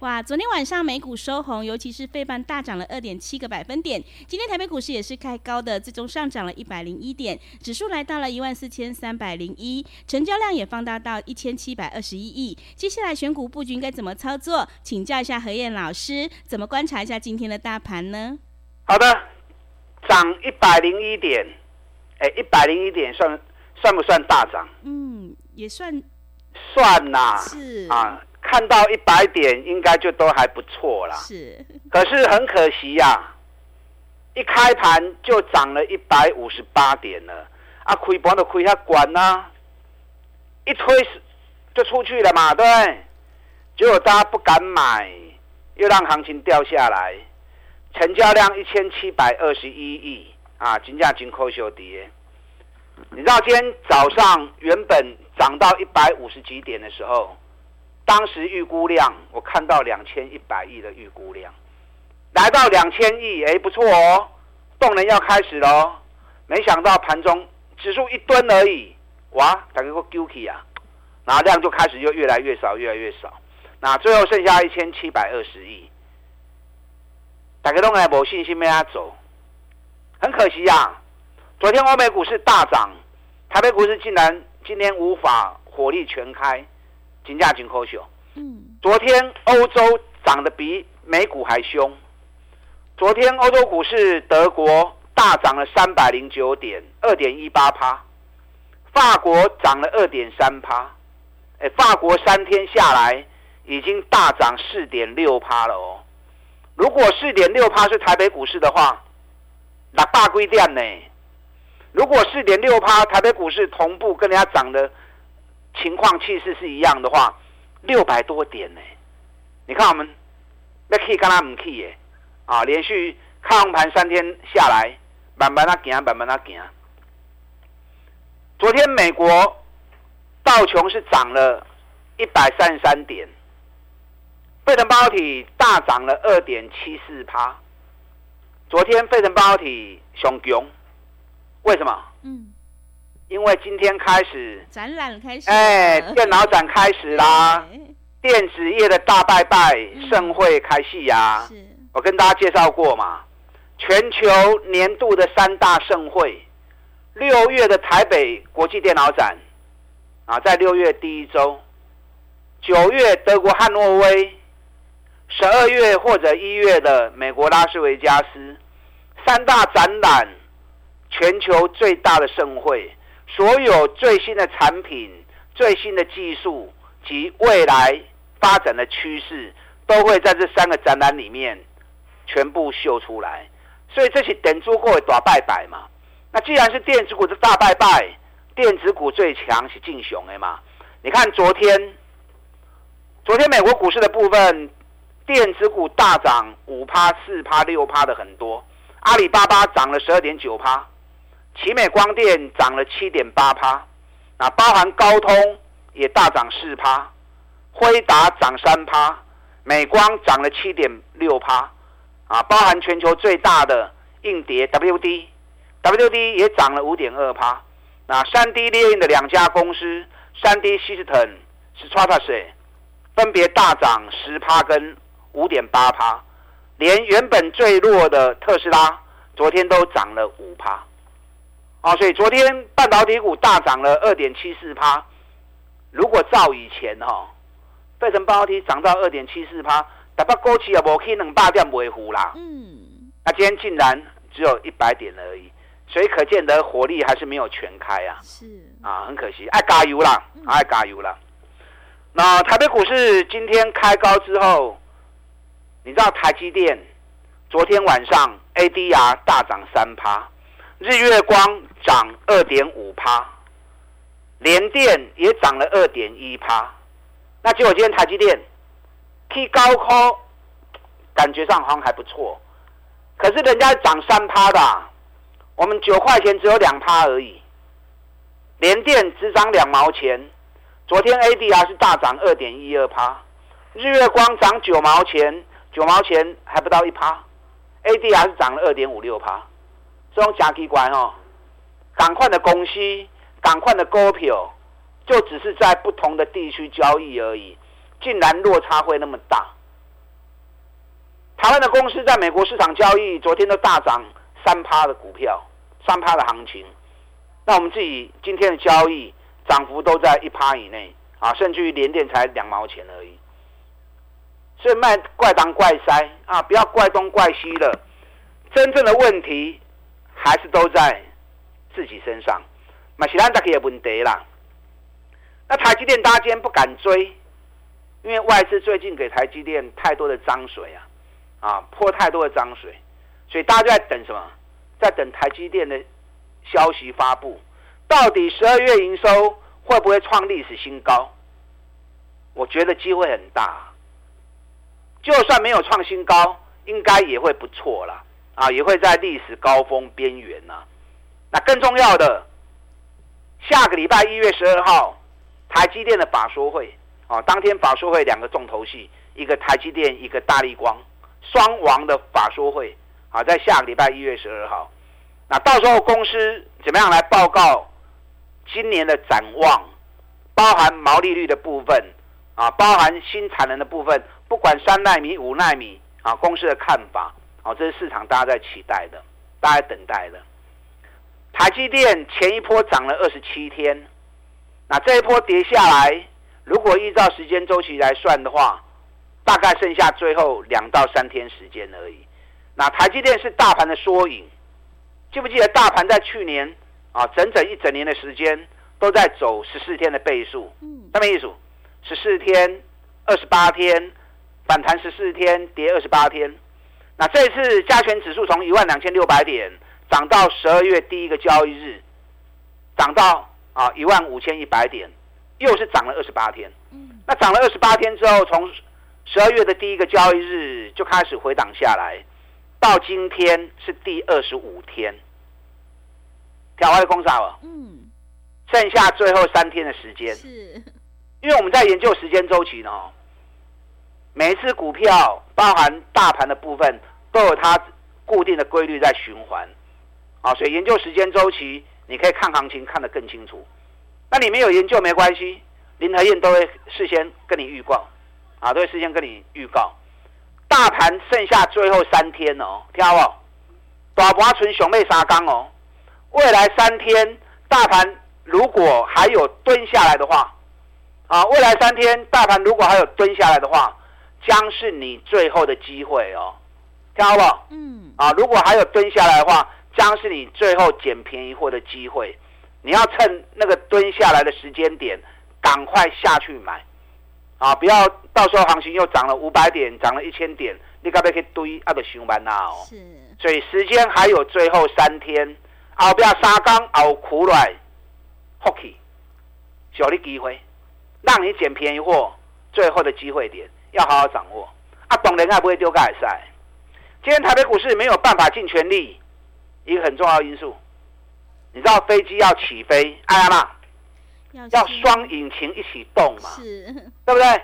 哇，昨天晚上美股收红，尤其是费半大涨了二点七个百分点。今天台北股市也是开高的，最终上涨了一百零一点，指数来到了一万四千三百零一，成交量也放大到一千七百二十一亿。接下来选股布局应该怎么操作？请教一下何燕老师，怎么观察一下今天的大盘呢？好的，涨一百零一点，哎，一百零一点算算不算大涨？嗯，也算，算呐、啊，是啊。看到一百点，应该就都还不错啦。是，可是很可惜呀、啊，一开盘就涨了一百五十八点了。啊，亏盘都亏下关呐，一推就出去了嘛，对不对？结果大家不敢买，又让行情掉下来，成交量一千七百二十一亿啊，金价金扣小跌。你知道今天早上原本涨到一百五十几点的时候？当时预估量，我看到两千一百亿的预估量，来到两千亿，哎，不错哦，动能要开始喽。没想到盘中指数一蹲而已，哇，大家个 guilty 啊，然后量就开始又越来越少，越来越少，那最后剩下一千七百二十亿，大家都还没信心，没他走，很可惜呀、啊。昨天欧美股市大涨，台北股市竟然今天无法火力全开。金价紧扣秀，嗯，昨天欧洲涨得比美股还凶。昨天欧洲股市，德国大涨了三百零九点，二点一八趴；法国涨了二点三趴。哎，法国三天下来已经大涨四点六趴了哦。如果四点六趴是台北股市的话，那大规店呢？如果四点六趴台北股市同步跟人家涨的。情况气势是一样的话，六百多点呢？你看我们那 K 跟他们 K 耶啊，连续看盘三天下来，慢慢的行，慢慢的行。昨天美国道琼是涨了一百三十三点，费城半导体大涨了二点七四趴。昨天费城半导体上强，为什么？嗯。因为今天开始展览开始，哎，电脑展开始啦，电子业的大拜拜盛会开戏呀。是，我跟大家介绍过嘛，全球年度的三大盛会，六月的台北国际电脑展，啊，在六月第一周，九月德国汉诺威，十二月或者一月的美国拉斯维加斯，三大展览，全球最大的盛会。所有最新的产品、最新的技术及未来发展的趋势，都会在这三个展览里面全部秀出来。所以这是电子股的大拜拜嘛。那既然是电子股的大拜拜，电子股最强是劲雄的嘛。你看昨天，昨天美国股市的部分，电子股大涨五趴、四趴、六趴的很多。阿里巴巴涨了十二点九趴。奇美光电涨了七点八趴，啊，包含高通也大涨四趴，辉达涨三趴，美光涨了七点六趴，啊，包含全球最大的硬碟 WD，WD 也涨了五点二趴，那三 D 列印的两家公司，三 D System、Stratasys 分别大涨十趴跟五点八趴，连原本最弱的特斯拉昨天都涨了五趴。啊，所以昨天半导体股大涨了二点七四趴。如果照以前哈，费城半导体涨到二点七四趴，台北股市也无可能八点维护啦。嗯，那今天竟然只有一百点而已，所以可见得火力还是没有全开啊。是啊，很可惜，爱加油啦，爱加油啦。那台北股市今天开高之后，你知道台积电昨天晚上 ADR 大涨三趴。日月光涨二点五趴，联电也涨了二点一趴。那结果今天台积电去高科，感觉上好像还不错，可是人家涨三趴的，我们九块钱只有两趴而已。联电只涨两毛钱，昨天 ADR 是大涨二点一二趴，日月光涨九毛钱，九毛钱还不到一趴，ADR 是涨了二点五六趴，这种假机关哦，赶快的公司，赶快的股票，就只是在不同的地区交易而已，竟然落差会那么大。台湾的公司在美国市场交易，昨天都大涨三趴的股票，三趴的行情。那我们自己今天的交易涨幅都在一趴以内啊，甚至于连电才两毛钱而已。所以卖怪当怪塞啊，不要怪东怪西了，真正的问题还是都在自己身上。马其兰大可也问题啦。那台积电大家今天不敢追，因为外资最近给台积电太多的脏水啊，啊泼太多的脏水，所以大家就在等什么？在等台积电的。消息发布，到底十二月营收会不会创历史新高？我觉得机会很大。就算没有创新高，应该也会不错啦，啊，也会在历史高峰边缘呐。那更重要的，下个礼拜一月十二号，台积电的法说会啊，当天法说会两个重头戏，一个台积电，一个大立光，双王的法说会啊，在下个礼拜一月十二号。那到时候公司怎么样来报告今年的展望，包含毛利率的部分啊，包含新产能的部分，不管三奈米、五奈米啊，公司的看法啊，这是市场大家在期待的，大家等待的。台积电前一波涨了二十七天，那这一波跌下来，如果依照时间周期来算的话，大概剩下最后两到三天时间而已。那台积电是大盘的缩影。记不记得大盘在去年啊，整整一整年的时间都在走十四天的倍数？嗯，什么意思？十四天、二十八天，反弹十四天，跌二十八天。那这一次加权指数从一万两千六百点涨到十二月第一个交易日，涨到啊一万五千一百点，又是涨了二十八天。嗯，那涨了二十八天之后，从十二月的第一个交易日就开始回档下来。到今天是第二十五天，调外空少了。嗯，剩下最后三天的时间。是，因为我们在研究时间周期呢。每一次股票包含大盘的部分，都有它固定的规律在循环。啊，所以研究时间周期，你可以看行情看得更清楚。那你没有研究没关系，林和燕都会事先跟你预告，啊，都会事先跟你预告。大盘剩下最后三天哦，听好不好？大盘存熊妹沙钢哦，未来三天大盘如果还有蹲下来的话，啊，未来三天大盘如果还有蹲下来的话，将是你最后的机会哦，听好不好？嗯，啊，如果还有蹲下来的话，将是你最后捡便宜货的机会，你要趁那个蹲下来的时间点，赶快下去买。啊！不要到时候行情又涨了五百点，涨了一千点，你可不可以堆啊？个上班呐哦。是。所以时间还有最后三天，后边三缸熬苦来，福气，小的机会，让你捡便宜货，最后的机会点要好好掌握。啊，懂人还不会丢盖赛。今天台北股市没有办法尽全力，一个很重要的因素，你知道飞机要起飞，哎呀妈！要双引擎一起动嘛，是，对不对？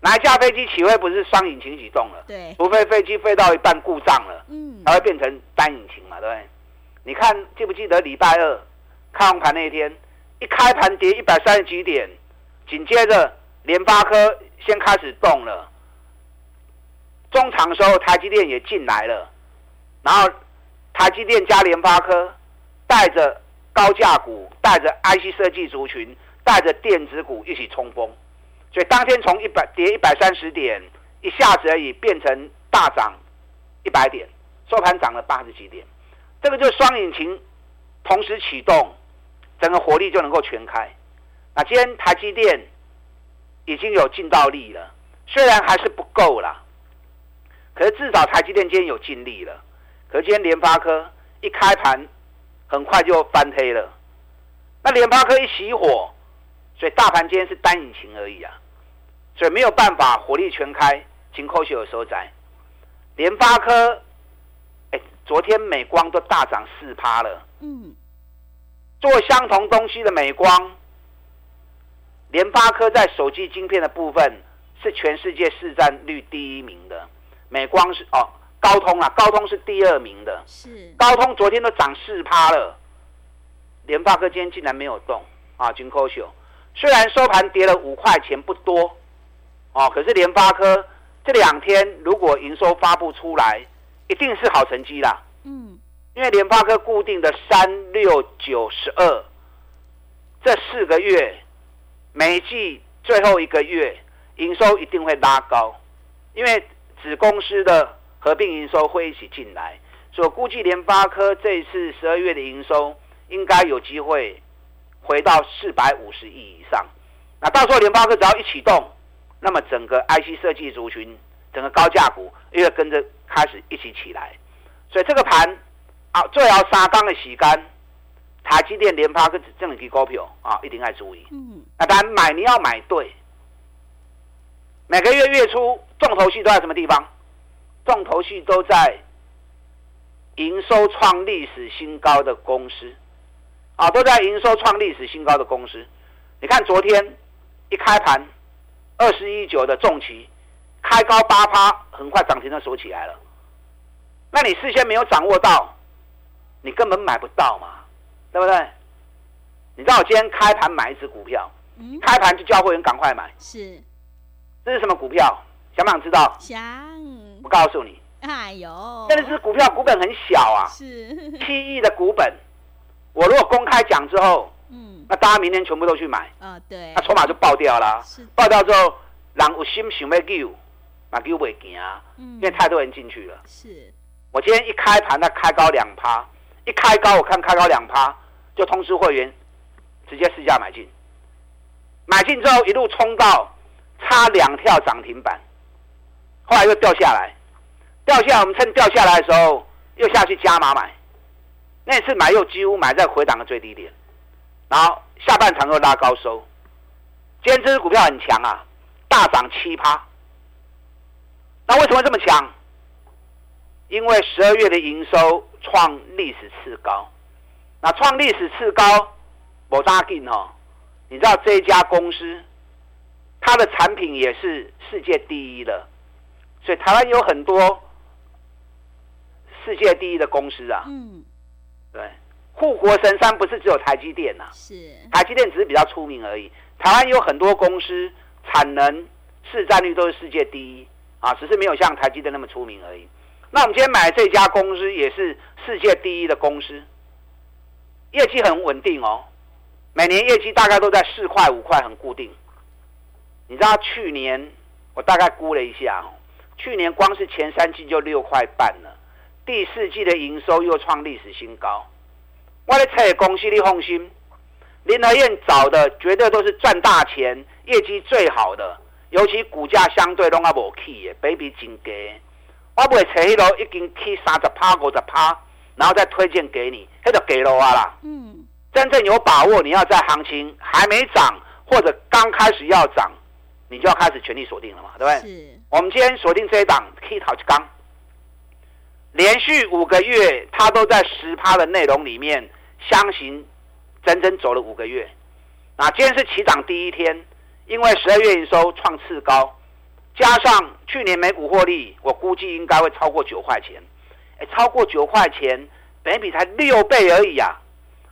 哪一架飞机起飞不是双引擎一起动了？对，除非飞机飞到一半故障了，嗯，才会变成单引擎嘛，对不对？你看记不记得礼拜二开红盘那一天，一开盘跌一百三十几点，紧接着联发科先开始动了，中场的时候台积电也进来了，然后台积电加联发科带着。高价股带着 IC 设计族群，带着电子股一起冲锋，所以当天从一百跌一百三十点，一下子而已变成大涨一百点，收盘涨了八十几点，这个就是双引擎同时启动，整个火力就能够全开。那今天台积电已经有尽到力了，虽然还是不够啦，可是至少台积电今天有尽力了。可是今天联发科一开盘。很快就翻黑了。那联发科一熄火，所以大盘今天是单引擎而已啊，所以没有办法火力全开，紧扣血有收窄。联发科，哎，昨天美光都大涨四趴了。嗯，做相同东西的美光，联发科在手机晶片的部分是全世界市占率第一名的，美光是哦，高通啊，高通是第二名的。是，高通昨天都涨四趴了。联发科今天竟然没有动啊！金科秀虽然收盘跌了五块钱不多哦，可是联发科这两天如果营收发布出来，一定是好成绩啦。嗯，因为联发科固定的三六九十二这四个月，每季最后一个月营收一定会拉高，因为子公司的合并营收会一起进来，所以估计联发科这一次十二月的营收。应该有机会回到四百五十亿以上。那到时候联发科只要一启动，那么整个 IC 设计族群，整个高价股又会跟着开始一起起来。所以这个盘啊，最好三缸的洗干，台积电、联发跟这两支股票啊，一定要注意。嗯。那当然买你要买对。每个月月初重头戏都在什么地方？重头戏都在营收创历史新高的公司。啊，都在营收创历史新高的公司，你看昨天一开盘，二十一九的重骑开高八趴，很快涨停就锁起来了。那你事先没有掌握到，你根本买不到嘛，对不对？你知道我今天开盘买一只股票，嗯、开盘就叫会员赶快买。是，这是什么股票？想不想知道？想。我告诉你。哎呦，这只股票股本很小啊，是七亿的股本。我如果公开讲之后，嗯，那大家明天全部都去买，啊、哦，对，那筹码就爆掉了。是爆掉之后，人有心想要救，那救不行啊，嗯，因为太多人进去了。是，我今天一开盘，它开高两趴，一开高我看开高两趴，就通知会员直接试价买进，买进之后一路冲到差两跳涨停板，后来又掉下来，掉下来我们趁掉下来的时候又下去加码买。那次买又几乎买在回档的最低点，然后下半场又拉高收。今天这支股票很强啊，大涨七趴。那为什么这么强？因为十二月的营收创历史次高。那创历史次高，我扎紧哦。你知道这一家公司，它的产品也是世界第一的，所以台湾有很多世界第一的公司啊。嗯。对，护国神山不是只有台积电呐、啊，是台积电只是比较出名而已。台湾有很多公司产能、市占率都是世界第一啊，只是没有像台积电那么出名而已。那我们今天买的这家公司也是世界第一的公司，业绩很稳定哦，每年业绩大概都在四块五块，很固定。你知道去年我大概估了一下，去年光是前三季就六块半了。第四季的营收又创历史新高，我的车公司你放心，林和彦找的绝对都是赚大钱、业绩最好的，尤其股价相对拢阿无起的，比比真低。我不会扯一楼已经起三十趴、五十趴，然后再推荐给你，那就给了我啦。嗯，真正有把握，你要在行情还没涨或者刚开始要涨，你就要开始全力锁定了嘛，对不对？是。我们今天锁定这一档，K 淘金刚。连续五个月，它都在十趴的内容里面箱型，整整走了五个月。那今天是起涨第一天，因为十二月营收创次高，加上去年每股获利，我估计应该会超过九块钱。超过九块钱，本益比才六倍而已啊，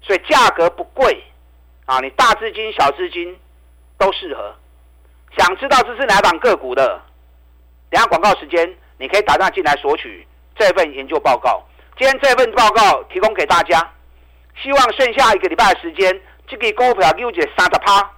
所以价格不贵啊，你大资金、小资金都适合。想知道这是哪档个股的？等下广告时间，你可以打电话进来索取。这份研究报告，今天这份报告提供给大家，希望剩下一个礼拜的时间，这个股票有一个三十趴。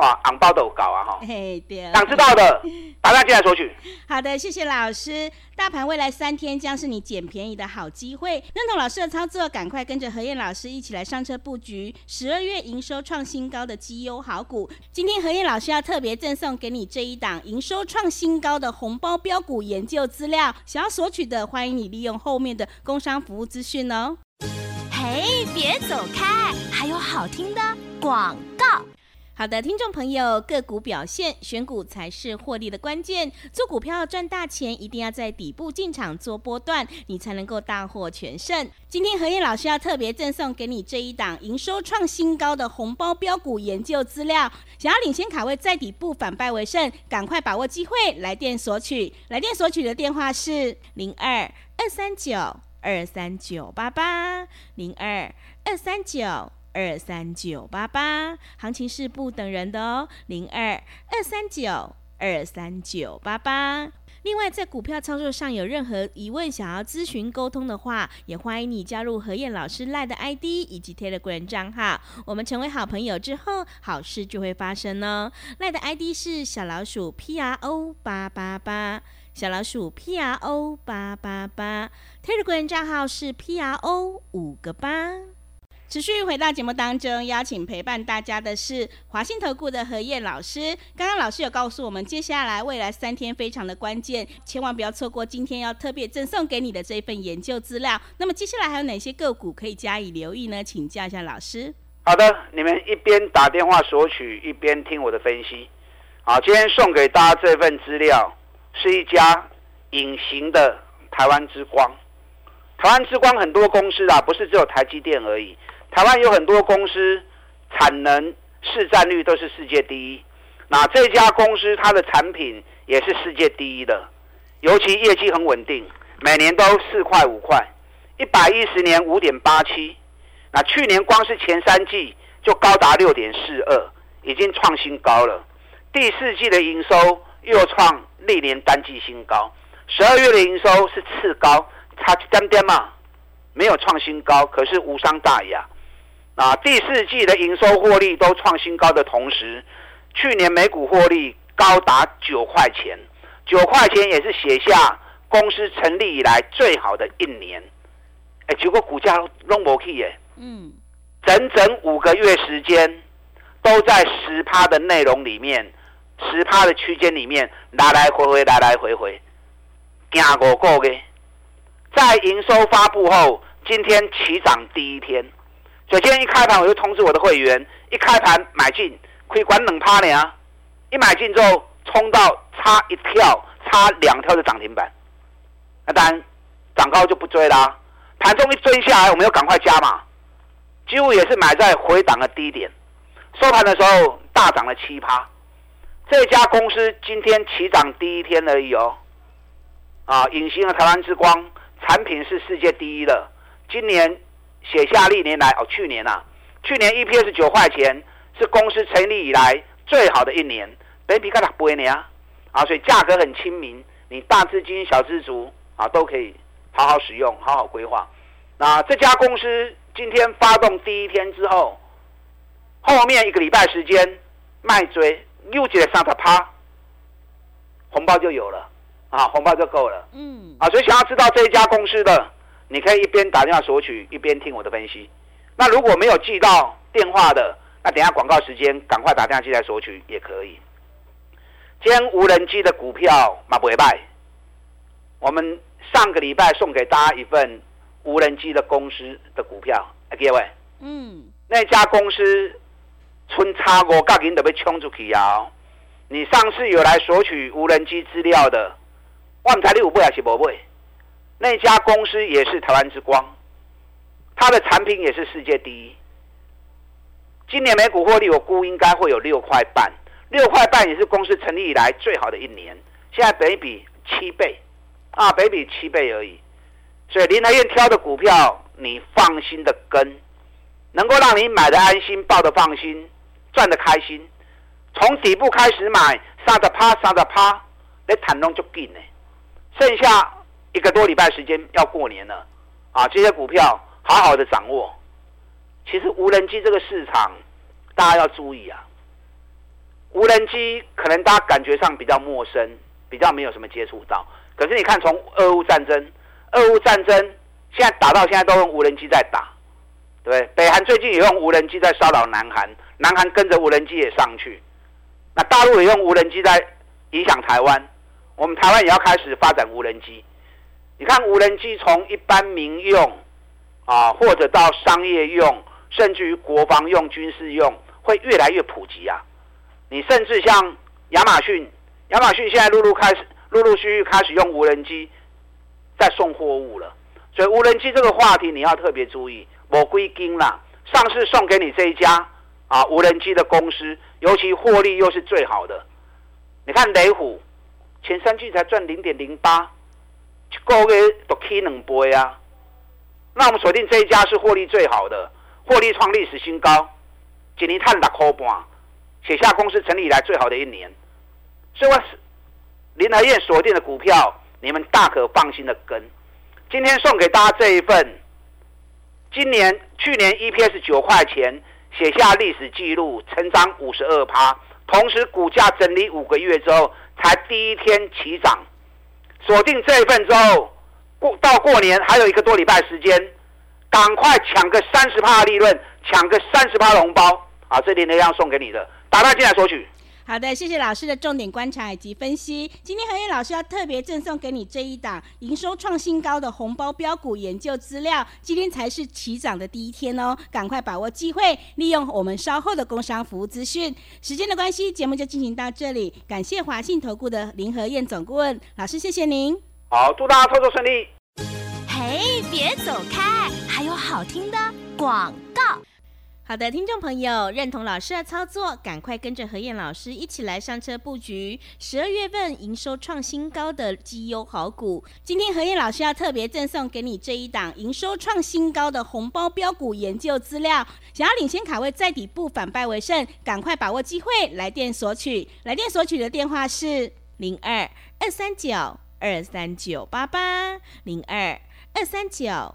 哇，红包都搞啊哈！嘿，对，想知道的，打电话进来索取。好的，谢谢老师。大盘未来三天将是你捡便宜的好机会，认同老师的操作，赶快跟着何燕老师一起来上车布局十二月营收创新高的绩优好股。今天何燕老师要特别赠送给你这一档营收创新高的红包标股研究资料，想要索取的，欢迎你利用后面的工商服务资讯哦。嘿，别走开，还有好听的广告。好的，听众朋友，个股表现，选股才是获利的关键。做股票赚大钱，一定要在底部进场做波段，你才能够大获全胜。今天何燕老师要特别赠送给你这一档营收创新高的红包标股研究资料，想要领先卡位，在底部反败为胜，赶快把握机会，来电索取。来电索取的电话是零二二三九二三九八八零二二三九。二三九八八，行情是不等人的哦，零二二三九二三九八八。另外，在股票操作上有任何疑问，想要咨询沟通的话，也欢迎你加入何燕老师赖的 ID 以及 Telegram 账号。我们成为好朋友之后，好事就会发生哦。赖的 ID 是小老鼠 P R O 八八八，小老鼠 P R O 八八八，Telegram 账号是 P R O 五个八。持续回到节目当中，邀请陪伴大家的是华信投顾的何燕老师。刚刚老师有告诉我们，接下来未来三天非常的关键，千万不要错过今天要特别赠送给你的这份研究资料。那么接下来还有哪些个股可以加以留意呢？请教一下老师。好的，你们一边打电话索取，一边听我的分析。好，今天送给大家这份资料是一家隐形的台湾之光。台湾之光很多公司啊，不是只有台积电而已。台湾有很多公司，产能市占率都是世界第一。那这家公司它的产品也是世界第一的，尤其业绩很稳定，每年都四块五块，一百一十年五点八七。那去年光是前三季就高达六点四二，已经创新高了。第四季的营收又创历年单季新高，十二月的营收是次高，差一点点嘛，没有创新高，可是无伤大雅。第四季的营收获利都创新高的同时，去年每股获利高达九块钱，九块钱也是写下公司成立以来最好的一年。哎，结果股价拢无去耶，嗯，整整五个月时间都在十趴的内容里面，十趴的区间里面来来回回，来来回回，行五个月，在营收发布后，今天起涨第一天。所以今天一开盘，我就通知我的会员，一开盘买进，可以管冷趴你啊！一买进之后，冲到差一跳，差两跳的涨停板。那当然，涨高就不追啦。盘中一追下来，我们又赶快加码，几乎也是买在回档的低点。收盘的时候大涨了七趴。这家公司今天起涨第一天而已哦。啊，隐形的台湾之光，产品是世界第一的，今年。写下历年来哦，去年呐、啊，去年 EPS 九块钱是公司成立以来最好的一年，本益比看它不会呢啊，所以价格很亲民，你大资金小资族啊都可以好好使用，好好规划。那这家公司今天发动第一天之后，后面一个礼拜时间卖追又接上它趴，红包就有了啊，红包就够了。嗯，啊，所以想要知道这一家公司的。你可以一边打电话索取，一边听我的分析。那如果没有记到电话的，那等下广告时间赶快打电话进来索取也可以。今天无人机的股票嘛不会卖。我们上个礼拜送给大家一份无人机的公司的股票，各位，嗯，那家公司春差我赶紧都被冲出去啊！你上次有来索取无人机资料的，万台你有买还是无买？那家公司也是台湾之光，它的产品也是世界第一。今年每股获利我估应该会有六块半，六块半也是公司成立以来最好的一年。现在本益比七倍，啊，北比七倍而已。所以林和彦挑的股票，你放心的跟，能够让你买的安心，抱的放心，赚的开心。从底部开始买，杀的趴，杀的趴，你谈拢就紧呢，剩下。一个多礼拜时间要过年了，啊，这些股票好好的掌握。其实无人机这个市场，大家要注意啊。无人机可能大家感觉上比较陌生，比较没有什么接触到。可是你看，从俄乌战争，俄乌战争现在打到现在都用无人机在打，对？北韩最近也用无人机在骚扰南韩，南韩跟着无人机也上去。那大陆也用无人机在影响台湾，我们台湾也要开始发展无人机。你看无人机从一般民用啊，或者到商业用，甚至于国防用、军事用，会越来越普及啊。你甚至像亚马逊，亚马逊现在陆陆开始、陆陆续续开始用无人机在送货物了。所以无人机这个话题你要特别注意，我归金啦，上次送给你这一家啊无人机的公司，尤其获利又是最好的。你看雷虎前三季才赚零点零八，一个月都起两倍啊。那我们锁定这一家是获利最好的，获利创历史新高，今年赚六块半，写下公司成立以来最好的一年。所以我林和彦锁定的股票，你们大可放心的跟。今天送给大家这一份，今年去年 EPS 九块钱，写下历史记录，成长五十二趴，同时股价整理五个月之后，才第一天起涨。锁定这一份之后，过到过年还有一个多礼拜时间，赶快抢个三十趴利润，抢个三十趴的红包啊！这里呢要送给你的，打电进来索取。好的，谢谢老师的重点观察以及分析。今天何燕老师要特别赠送给你这一档营收创新高的红包标股研究资料。今天才是起涨的第一天哦，赶快把握机会，利用我们稍后的工商服务资讯。时间的关系，节目就进行到这里。感谢华信投顾的林何燕总顾问老师，谢谢您。好，祝大家操作顺利。嘿，别走开，还有好听的广告。好的，听众朋友，认同老师的操作，赶快跟着何燕老师一起来上车布局十二月份营收创新高的绩优好股。今天何燕老师要特别赠送给你这一档营收创新高的红包标股研究资料。想要领先卡位，在底部反败为胜，赶快把握机会，来电索取。来电索取的电话是零二二三九二三九八八零二二三九。